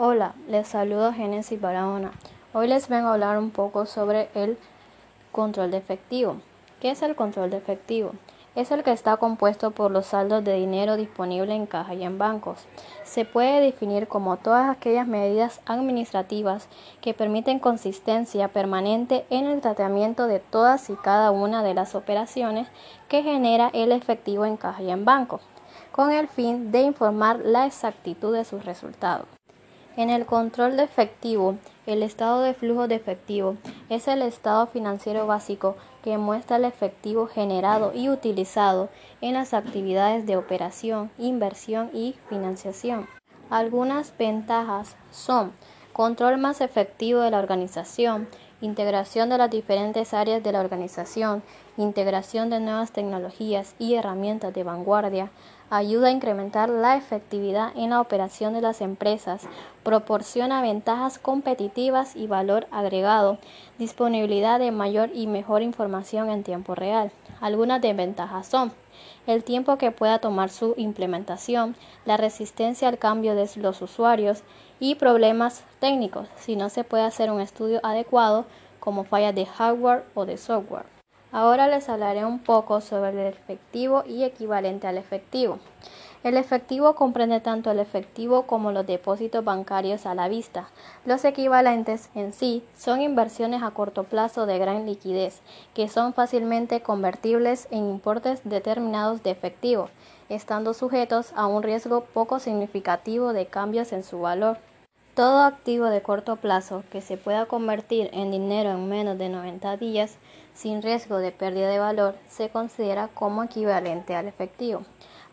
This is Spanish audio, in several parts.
Hola, les saludo Génesis Barahona. Hoy les vengo a hablar un poco sobre el control de efectivo. ¿Qué es el control de efectivo? Es el que está compuesto por los saldos de dinero disponible en caja y en bancos. Se puede definir como todas aquellas medidas administrativas que permiten consistencia permanente en el tratamiento de todas y cada una de las operaciones que genera el efectivo en caja y en banco con el fin de informar la exactitud de sus resultados. En el control de efectivo, el estado de flujo de efectivo es el estado financiero básico que muestra el efectivo generado y utilizado en las actividades de operación, inversión y financiación. Algunas ventajas son control más efectivo de la organización, integración de las diferentes áreas de la organización, integración de nuevas tecnologías y herramientas de vanguardia, ayuda a incrementar la efectividad en la operación de las empresas, proporciona ventajas competitivas y valor agregado, disponibilidad de mayor y mejor información en tiempo real. Algunas desventajas son el tiempo que pueda tomar su implementación, la resistencia al cambio de los usuarios y problemas técnicos si no se puede hacer un estudio adecuado como fallas de hardware o de software. Ahora les hablaré un poco sobre el efectivo y equivalente al efectivo. El efectivo comprende tanto el efectivo como los depósitos bancarios a la vista. Los equivalentes en sí son inversiones a corto plazo de gran liquidez, que son fácilmente convertibles en importes determinados de efectivo, estando sujetos a un riesgo poco significativo de cambios en su valor. Todo activo de corto plazo que se pueda convertir en dinero en menos de 90 días sin riesgo de pérdida de valor se considera como equivalente al efectivo.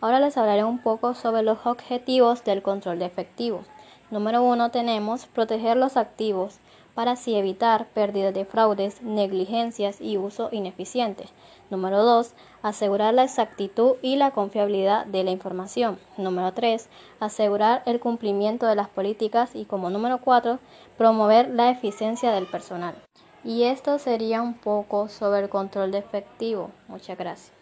Ahora les hablaré un poco sobre los objetivos del control de efectivo. Número uno tenemos proteger los activos para así evitar pérdidas de fraudes, negligencias y uso ineficiente. Número 2. Asegurar la exactitud y la confiabilidad de la información. Número 3. Asegurar el cumplimiento de las políticas y como número 4. Promover la eficiencia del personal. Y esto sería un poco sobre el control de efectivo. Muchas gracias.